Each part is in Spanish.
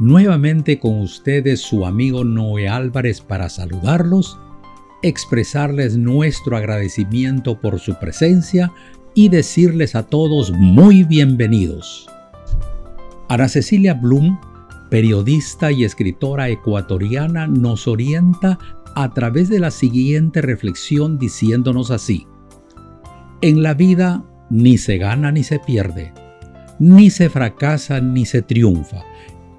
Nuevamente con ustedes su amigo Noé Álvarez para saludarlos, expresarles nuestro agradecimiento por su presencia y decirles a todos muy bienvenidos. Ana Cecilia Blum, periodista y escritora ecuatoriana, nos orienta a través de la siguiente reflexión diciéndonos así. En la vida ni se gana ni se pierde ni se fracasa ni se triunfa.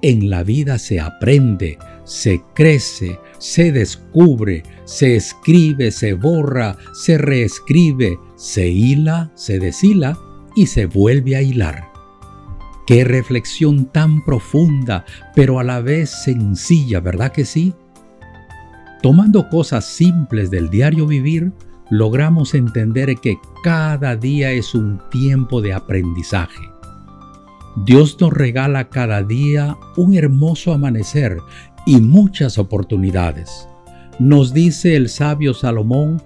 En la vida se aprende, se crece, se descubre, se escribe, se borra, se reescribe, se hila, se deshila y se vuelve a hilar. Qué reflexión tan profunda, pero a la vez sencilla, ¿verdad que sí? Tomando cosas simples del diario vivir, logramos entender que cada día es un tiempo de aprendizaje Dios nos regala cada día un hermoso amanecer y muchas oportunidades. Nos dice el sabio Salomón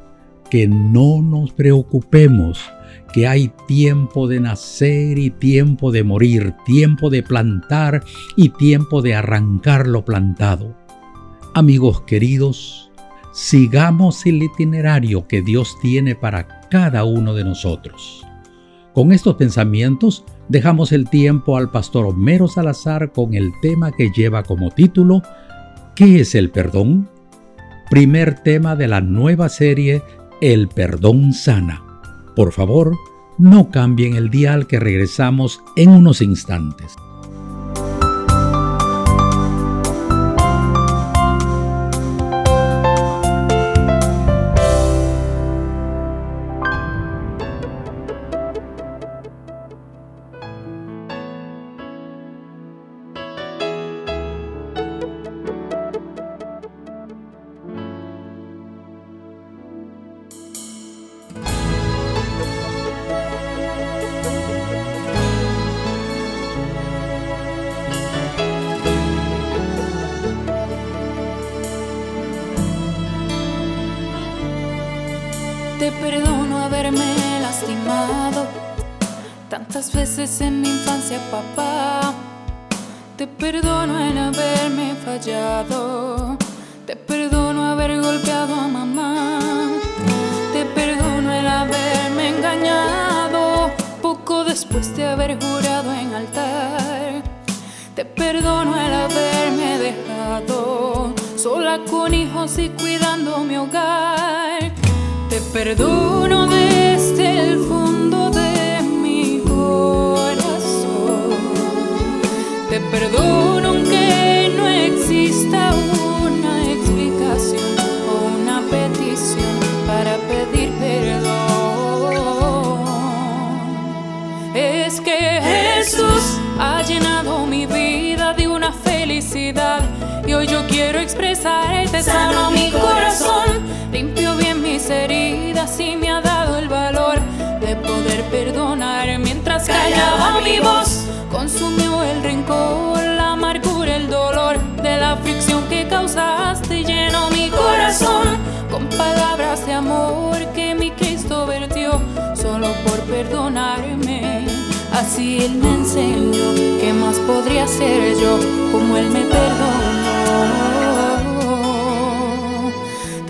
que no nos preocupemos, que hay tiempo de nacer y tiempo de morir, tiempo de plantar y tiempo de arrancar lo plantado. Amigos queridos, sigamos el itinerario que Dios tiene para cada uno de nosotros. Con estos pensamientos, dejamos el tiempo al pastor Homero Salazar con el tema que lleva como título ¿Qué es el perdón? Primer tema de la nueva serie El perdón sana. Por favor, no cambien el dial que regresamos en unos instantes. Te perdono haberme lastimado tantas veces en mi infancia, papá. Te perdono el haberme fallado. Te perdono haber golpeado a mamá. Te perdono el haberme engañado poco después de haber jurado en altar. Te perdono el haberme dejado sola con hijos y cuidando mi hogar. Perdono desde el fondo de mi corazón. Te perdono aunque no exista una explicación o una petición para pedir perdón. Es que Jesús ha llenado mi vida de una felicidad y hoy yo quiero expresarte sano heridas y me ha dado el valor de poder perdonar mientras callaba mi voz. Consumió el rencor, la amargura, el dolor de la aflicción que causaste y llenó mi corazón con palabras de amor que mi Cristo vertió solo por perdonarme. Así Él me enseñó que más podría ser yo como Él me perdonó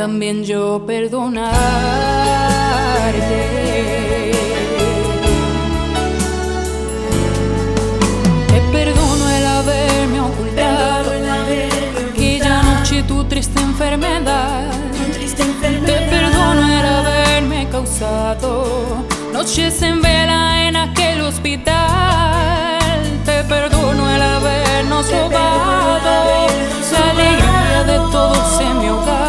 también yo perdonarte. Te perdono el haberme ocultado aquella noche tu triste enfermedad. Te perdono el haberme causado noches en vela en aquel hospital. Te perdono el habernos robado la alegría de todos en mi hogar.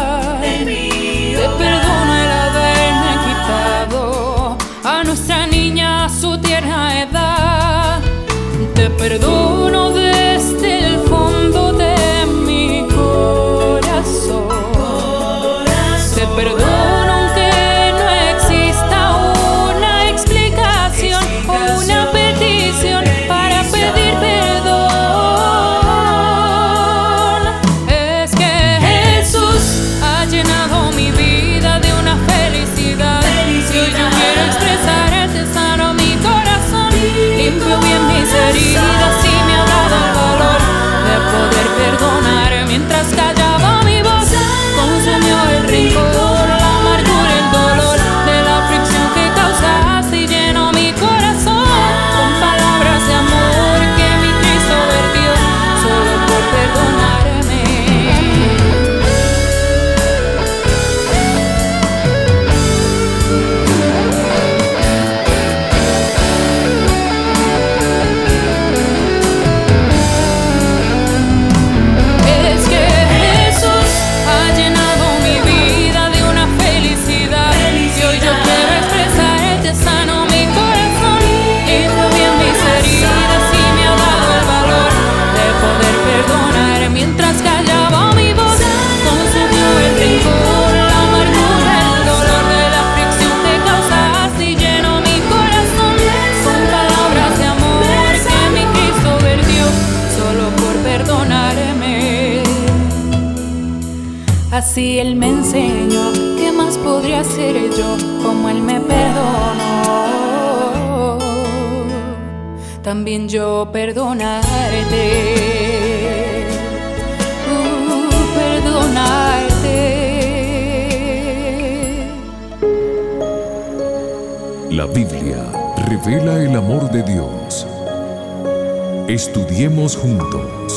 Estudiemos juntos.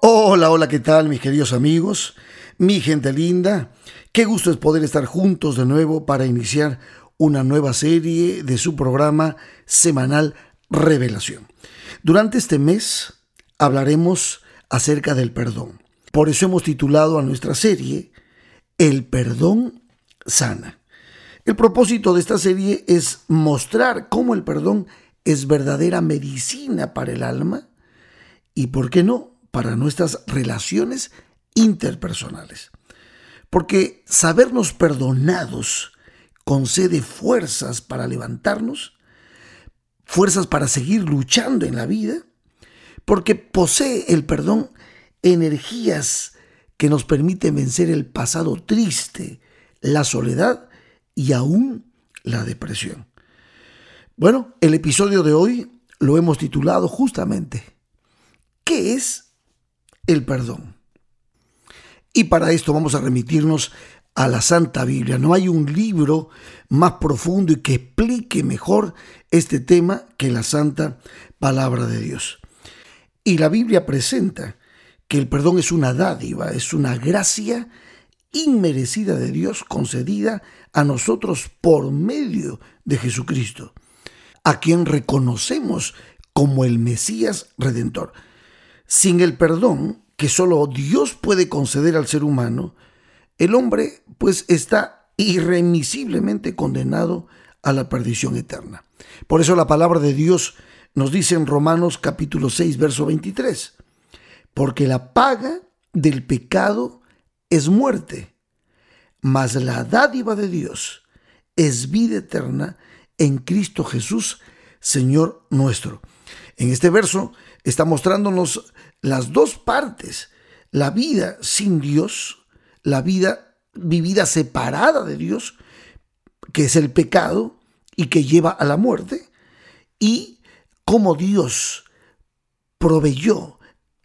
Hola, hola, ¿qué tal mis queridos amigos? Mi gente linda, qué gusto es poder estar juntos de nuevo para iniciar una nueva serie de su programa semanal Revelación. Durante este mes hablaremos acerca del perdón. Por eso hemos titulado a nuestra serie El perdón sana. El propósito de esta serie es mostrar cómo el perdón es verdadera medicina para el alma y, ¿por qué no?, para nuestras relaciones interpersonales. Porque sabernos perdonados concede fuerzas para levantarnos, fuerzas para seguir luchando en la vida, porque posee el perdón energías que nos permiten vencer el pasado triste, la soledad y aún la depresión. Bueno, el episodio de hoy lo hemos titulado justamente ¿Qué es el perdón? Y para esto vamos a remitirnos a la Santa Biblia. No hay un libro más profundo y que explique mejor este tema que la Santa Palabra de Dios. Y la Biblia presenta que el perdón es una dádiva, es una gracia inmerecida de Dios concedida a nosotros por medio de Jesucristo, a quien reconocemos como el Mesías Redentor. Sin el perdón que solo Dios puede conceder al ser humano, el hombre pues está irremisiblemente condenado a la perdición eterna. Por eso la palabra de Dios nos dice en Romanos capítulo 6, verso 23, porque la paga del pecado es muerte, mas la dádiva de Dios es vida eterna en Cristo Jesús, Señor nuestro. En este verso está mostrándonos las dos partes, la vida sin Dios, la vida vivida separada de Dios, que es el pecado y que lleva a la muerte, y cómo Dios proveyó,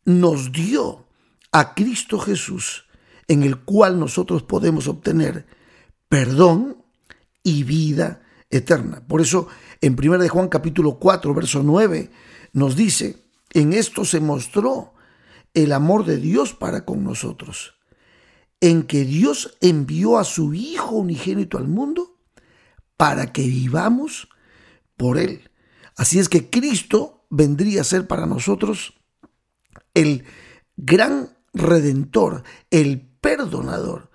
nos dio a Cristo Jesús, en el cual nosotros podemos obtener perdón y vida eterna. Por eso en 1 de Juan capítulo 4, verso 9 nos dice, en esto se mostró el amor de Dios para con nosotros, en que Dios envió a su Hijo unigénito al mundo para que vivamos por Él. Así es que Cristo vendría a ser para nosotros el gran redentor, el perdonador,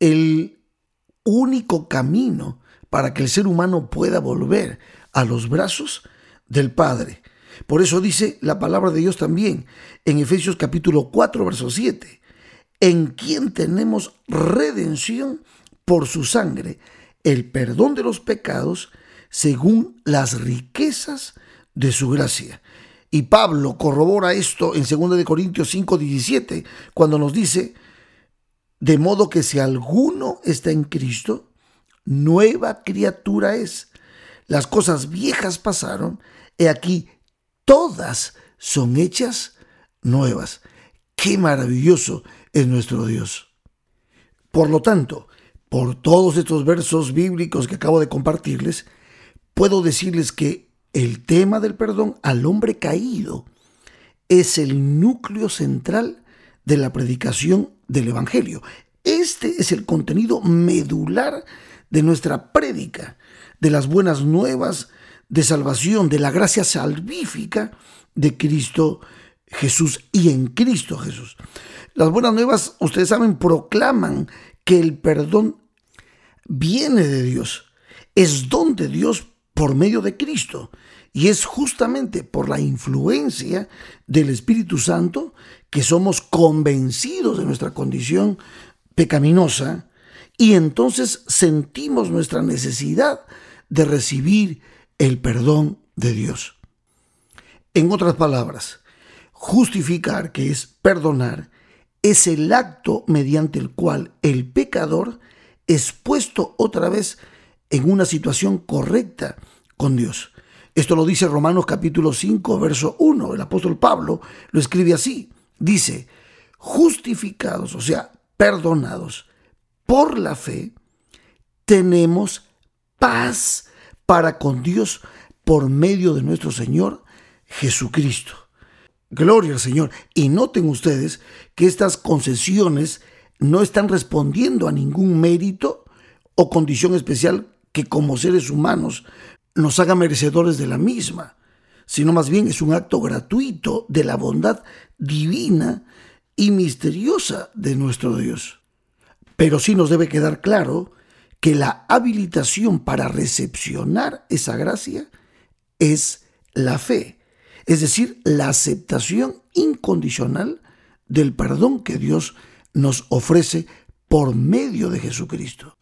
el único camino para que el ser humano pueda volver a los brazos del Padre. Por eso dice la palabra de Dios también en Efesios capítulo 4, verso 7, en quien tenemos redención por su sangre, el perdón de los pecados según las riquezas de su gracia. Y Pablo corrobora esto en 2 de Corintios 5, 17, cuando nos dice, de modo que si alguno está en Cristo, nueva criatura es. las cosas viejas pasaron, y aquí todas son hechas nuevas. Qué maravilloso es nuestro Dios. Por lo tanto, por todos estos versos bíblicos que acabo de compartirles, puedo decirles que el tema del perdón al hombre caído es el núcleo central de la predicación del Evangelio. Este es el contenido medular de nuestra prédica, de las buenas nuevas de salvación, de la gracia salvífica de Cristo Jesús y en Cristo Jesús. Las buenas nuevas, ustedes saben, proclaman que el perdón viene de Dios, es don de Dios por medio de Cristo. Y es justamente por la influencia del Espíritu Santo que somos convencidos de nuestra condición pecaminosa y entonces sentimos nuestra necesidad de recibir el perdón de Dios. En otras palabras, justificar, que es perdonar, es el acto mediante el cual el pecador es puesto otra vez en una situación correcta con Dios. Esto lo dice Romanos capítulo 5, verso 1. El apóstol Pablo lo escribe así. Dice, justificados, o sea, perdonados por la fe, tenemos paz para con Dios por medio de nuestro Señor Jesucristo. Gloria al Señor. Y noten ustedes que estas concesiones no están respondiendo a ningún mérito o condición especial que como seres humanos nos haga merecedores de la misma, sino más bien es un acto gratuito de la bondad divina y misteriosa de nuestro Dios. Pero sí nos debe quedar claro que la habilitación para recepcionar esa gracia es la fe, es decir, la aceptación incondicional del perdón que Dios nos ofrece por medio de Jesucristo.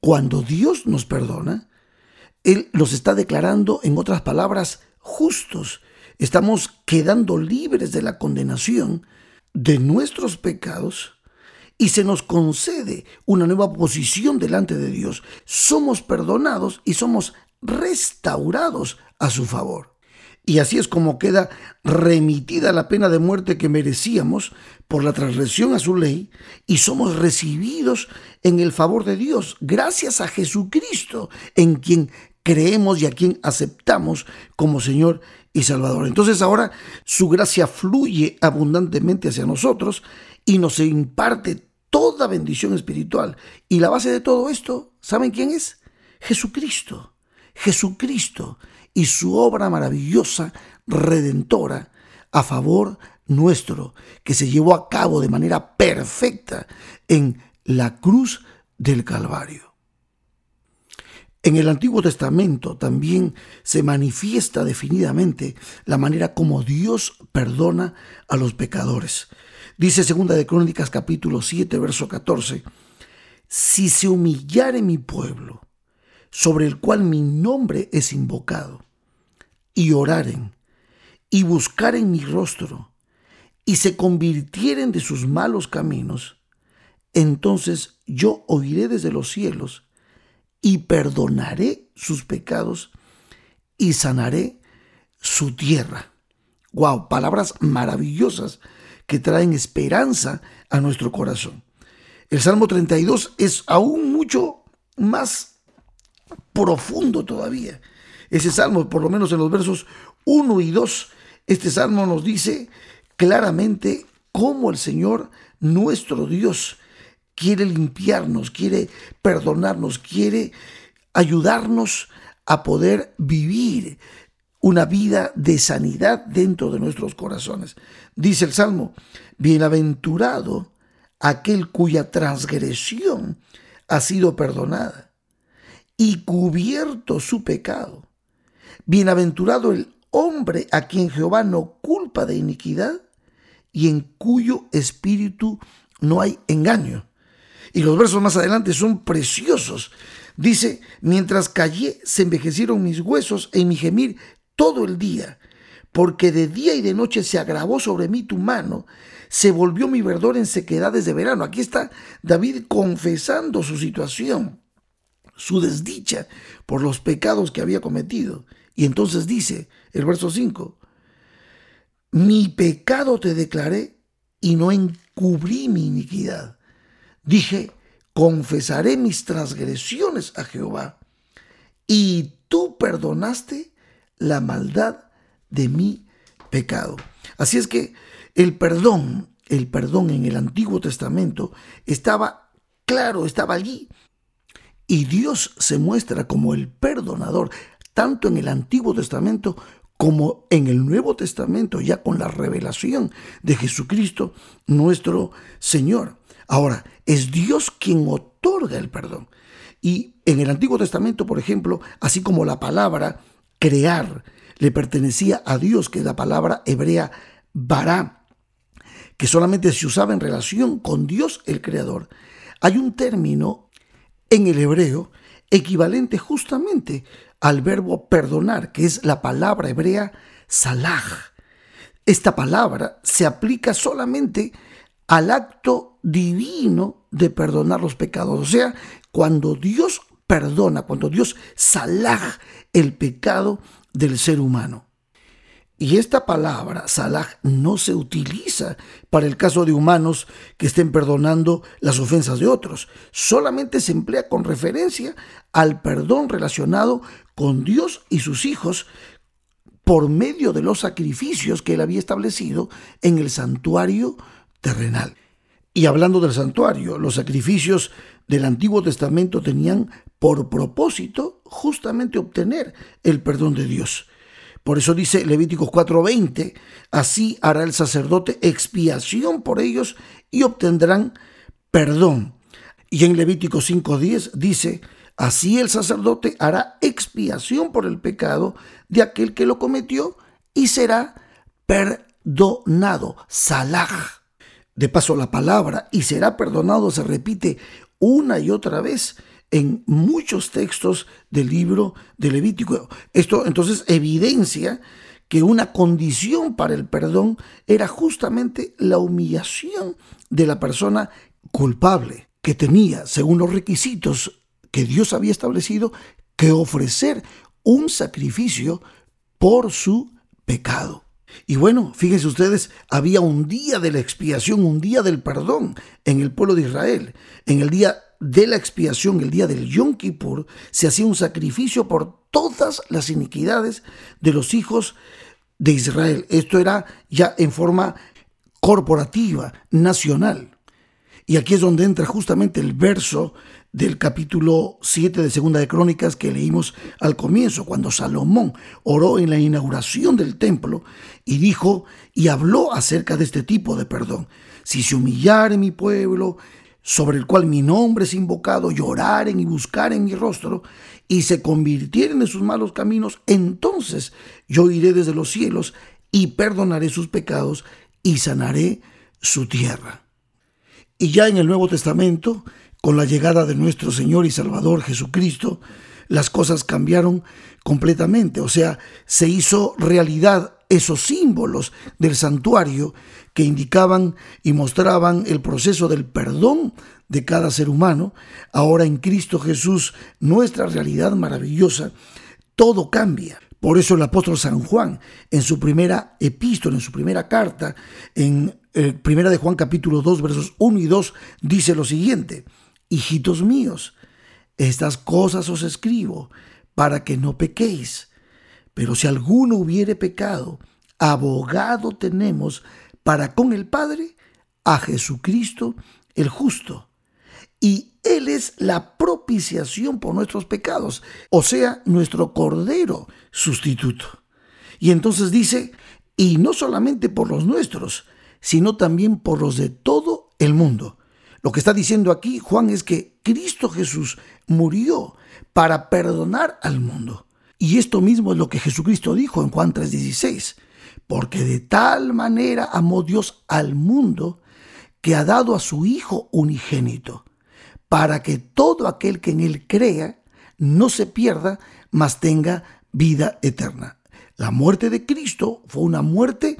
Cuando Dios nos perdona, Él los está declarando, en otras palabras, justos. Estamos quedando libres de la condenación de nuestros pecados y se nos concede una nueva posición delante de Dios. Somos perdonados y somos restaurados a su favor. Y así es como queda remitida la pena de muerte que merecíamos por la transgresión a su ley y somos recibidos en el favor de Dios gracias a Jesucristo, en quien creemos y a quien aceptamos como Señor y Salvador. Entonces ahora su gracia fluye abundantemente hacia nosotros y nos imparte toda bendición espiritual. Y la base de todo esto, ¿saben quién es? Jesucristo. Jesucristo y su obra maravillosa, redentora, a favor nuestro, que se llevó a cabo de manera perfecta en la cruz del Calvario. En el Antiguo Testamento también se manifiesta definidamente la manera como Dios perdona a los pecadores. Dice segunda de Crónicas capítulo 7 verso 14, si se humillare mi pueblo, sobre el cual mi nombre es invocado, y oraren, y buscaren mi rostro, y se convirtieren de sus malos caminos, entonces yo oiré desde los cielos, y perdonaré sus pecados, y sanaré su tierra. Wow, palabras maravillosas que traen esperanza a nuestro corazón. El Salmo 32 es aún mucho más profundo todavía. Ese salmo, por lo menos en los versos 1 y 2, este salmo nos dice claramente cómo el Señor, nuestro Dios, quiere limpiarnos, quiere perdonarnos, quiere ayudarnos a poder vivir una vida de sanidad dentro de nuestros corazones. Dice el Salmo, bienaventurado aquel cuya transgresión ha sido perdonada y cubierto su pecado. Bienaventurado el hombre a quien Jehová no culpa de iniquidad y en cuyo espíritu no hay engaño. Y los versos más adelante son preciosos. Dice, mientras callé, se envejecieron mis huesos, en mi gemir todo el día, porque de día y de noche se agravó sobre mí tu mano, se volvió mi verdor en sequedades de verano. Aquí está David confesando su situación, su desdicha por los pecados que había cometido. Y entonces dice el verso 5, mi pecado te declaré y no encubrí mi iniquidad. Dije, confesaré mis transgresiones a Jehová y tú perdonaste la maldad de mi pecado. Así es que el perdón, el perdón en el Antiguo Testamento estaba claro, estaba allí. Y Dios se muestra como el perdonador, tanto en el Antiguo Testamento como en el Nuevo Testamento, ya con la revelación de Jesucristo, nuestro Señor. Ahora, es Dios quien otorga el perdón. Y en el Antiguo Testamento, por ejemplo, así como la palabra crear le pertenecía a Dios, que es la palabra hebrea bará, que solamente se usaba en relación con Dios el Creador. Hay un término en el hebreo equivalente justamente al verbo perdonar, que es la palabra hebrea salah. Esta palabra se aplica solamente al acto divino de perdonar los pecados. O sea, cuando Dios perdona, cuando Dios salah el pecado del ser humano. Y esta palabra, salah, no se utiliza para el caso de humanos que estén perdonando las ofensas de otros. Solamente se emplea con referencia al perdón relacionado con Dios y sus hijos por medio de los sacrificios que él había establecido en el santuario terrenal. Y hablando del santuario, los sacrificios del Antiguo Testamento tenían por propósito justamente obtener el perdón de Dios. Por eso dice Levíticos 4:20, así hará el sacerdote expiación por ellos y obtendrán perdón. Y en Levítico 5:10 dice, así el sacerdote hará expiación por el pecado de aquel que lo cometió y será perdonado. Salah. De paso, la palabra y será perdonado se repite una y otra vez en muchos textos del libro de Levítico. Esto entonces evidencia que una condición para el perdón era justamente la humillación de la persona culpable, que tenía, según los requisitos que Dios había establecido, que ofrecer un sacrificio por su pecado. Y bueno, fíjense ustedes, había un día de la expiación, un día del perdón en el pueblo de Israel. En el día de la expiación, el día del Yom Kippur, se hacía un sacrificio por todas las iniquidades de los hijos de Israel. Esto era ya en forma corporativa, nacional. Y aquí es donde entra justamente el verso del capítulo 7 de Segunda de Crónicas que leímos al comienzo, cuando Salomón oró en la inauguración del templo y dijo y habló acerca de este tipo de perdón. Si se humillare mi pueblo, sobre el cual mi nombre es invocado, lloraren y buscaren mi rostro, y se convirtieren en sus malos caminos, entonces yo iré desde los cielos y perdonaré sus pecados y sanaré su tierra. Y ya en el Nuevo Testamento, con la llegada de nuestro Señor y Salvador Jesucristo, las cosas cambiaron completamente, o sea, se hizo realidad esos símbolos del santuario que indicaban y mostraban el proceso del perdón de cada ser humano, ahora en Cristo Jesús, nuestra realidad maravillosa, todo cambia. Por eso el apóstol San Juan, en su primera epístola, en su primera carta, en eh, primera de Juan capítulo 2, versos 1 y 2, dice lo siguiente, hijitos míos, estas cosas os escribo para que no pequéis. Pero si alguno hubiere pecado, abogado tenemos para con el Padre a Jesucristo el justo. Y Él es la propiciación por nuestros pecados, o sea, nuestro Cordero sustituto. Y entonces dice, y no solamente por los nuestros, sino también por los de todo el mundo. Lo que está diciendo aquí Juan es que Cristo Jesús murió para perdonar al mundo. Y esto mismo es lo que Jesucristo dijo en Juan 3:16 porque de tal manera amó Dios al mundo que ha dado a su Hijo unigénito, para que todo aquel que en él crea no se pierda, mas tenga vida eterna. La muerte de Cristo fue una muerte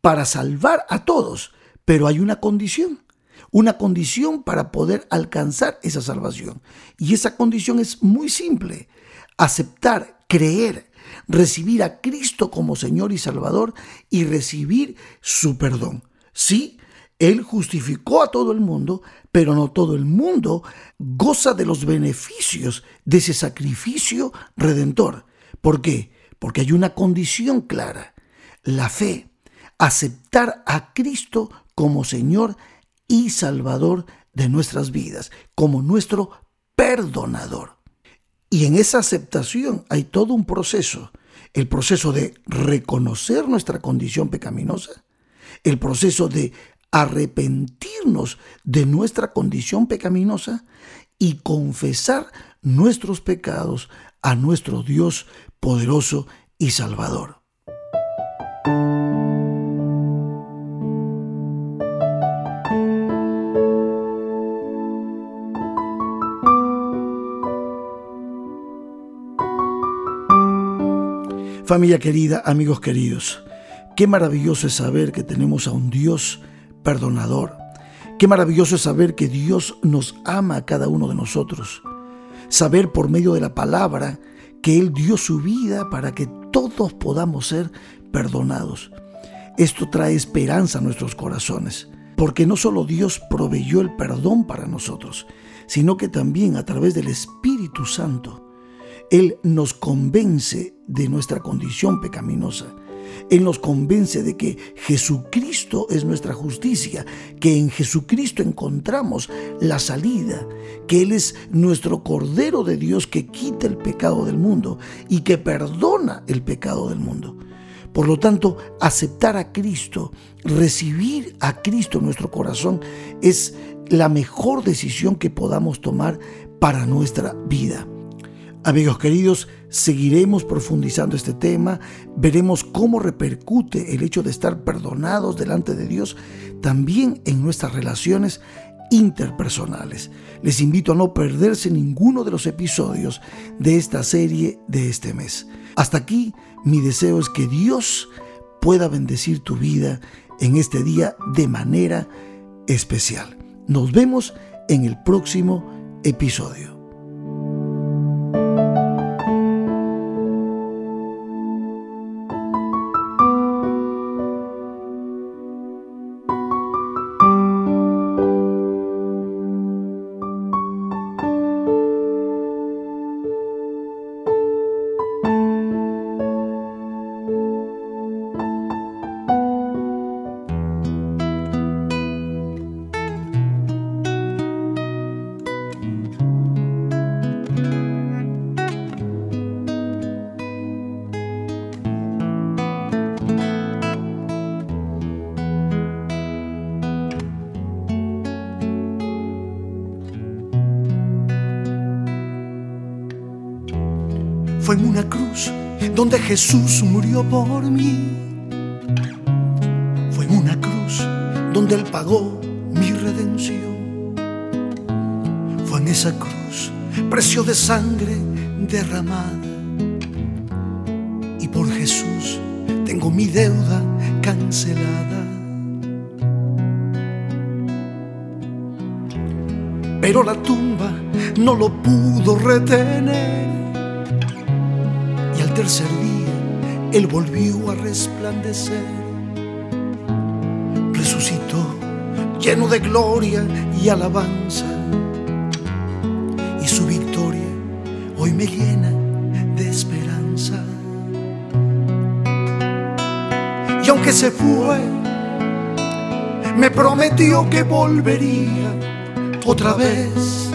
para salvar a todos, pero hay una condición. Una condición para poder alcanzar esa salvación. Y esa condición es muy simple. Aceptar, creer, recibir a Cristo como Señor y Salvador y recibir su perdón. Sí, Él justificó a todo el mundo, pero no todo el mundo goza de los beneficios de ese sacrificio redentor. ¿Por qué? Porque hay una condición clara, la fe, aceptar a Cristo como Señor y Salvador de nuestras vidas, como nuestro perdonador. Y en esa aceptación hay todo un proceso, el proceso de reconocer nuestra condición pecaminosa, el proceso de arrepentirnos de nuestra condición pecaminosa y confesar nuestros pecados a nuestro Dios poderoso y salvador. Familia querida, amigos queridos, qué maravilloso es saber que tenemos a un Dios perdonador. Qué maravilloso es saber que Dios nos ama a cada uno de nosotros. Saber por medio de la palabra que Él dio su vida para que todos podamos ser perdonados. Esto trae esperanza a nuestros corazones, porque no solo Dios proveyó el perdón para nosotros, sino que también a través del Espíritu Santo él nos convence de nuestra condición pecaminosa. Él nos convence de que Jesucristo es nuestra justicia, que en Jesucristo encontramos la salida, que Él es nuestro Cordero de Dios que quita el pecado del mundo y que perdona el pecado del mundo. Por lo tanto, aceptar a Cristo, recibir a Cristo en nuestro corazón es la mejor decisión que podamos tomar para nuestra vida. Amigos queridos, seguiremos profundizando este tema, veremos cómo repercute el hecho de estar perdonados delante de Dios también en nuestras relaciones interpersonales. Les invito a no perderse ninguno de los episodios de esta serie de este mes. Hasta aquí, mi deseo es que Dios pueda bendecir tu vida en este día de manera especial. Nos vemos en el próximo episodio. Fue en una cruz donde Jesús murió por mí. Fue en una cruz donde Él pagó mi redención. Fue en esa cruz precio de sangre derramada. Y por Jesús tengo mi deuda cancelada. Pero la tumba no lo pudo retener tercer día Él volvió a resplandecer. Resucitó lleno de gloria y alabanza. Y su victoria hoy me llena de esperanza. Y aunque se fue, me prometió que volvería otra vez.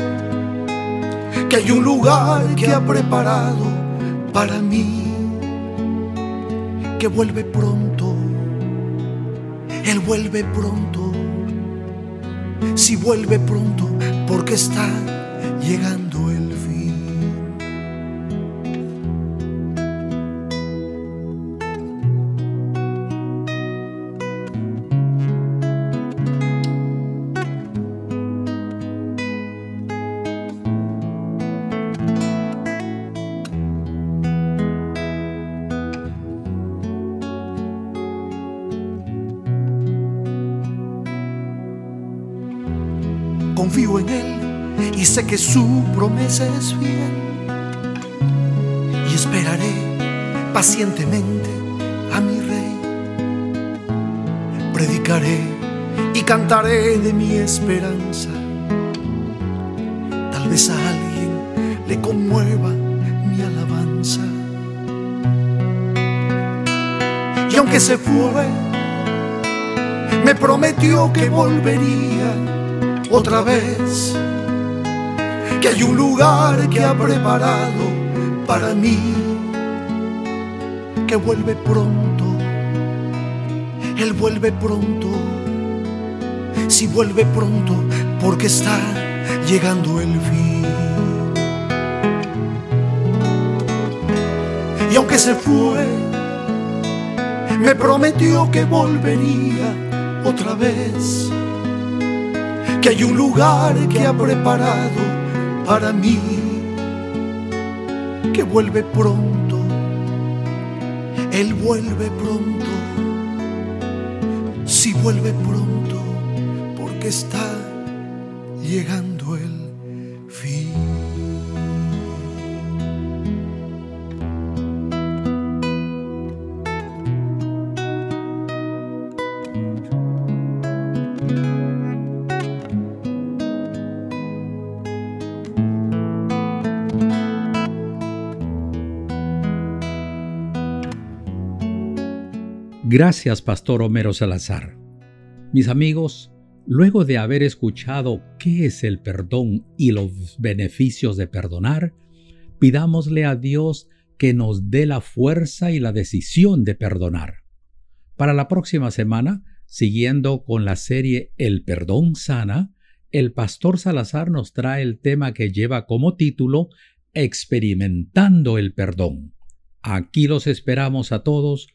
Que hay un lugar que ha preparado para mí, que vuelve pronto, Él vuelve pronto, si vuelve pronto, porque está llegando su promesa es fiel. Y esperaré pacientemente a mi Rey. Predicaré y cantaré de mi esperanza. Tal vez a alguien le conmueva mi alabanza. Y aunque se fue, me prometió que volvería otra vez, que hay un lugar que ha preparado para mí, que vuelve pronto, Él vuelve pronto, si vuelve pronto, porque está llegando el fin. Y aunque se fue, me prometió que volvería otra vez, que hay un lugar que ha preparado para mí, que vuelve pronto, Él vuelve pronto, si vuelve pronto, porque está llegando Gracias, Pastor Homero Salazar. Mis amigos, luego de haber escuchado qué es el perdón y los beneficios de perdonar, pidámosle a Dios que nos dé la fuerza y la decisión de perdonar. Para la próxima semana, siguiendo con la serie El perdón sana, el pastor Salazar nos trae el tema que lleva como título Experimentando el perdón. Aquí los esperamos a todos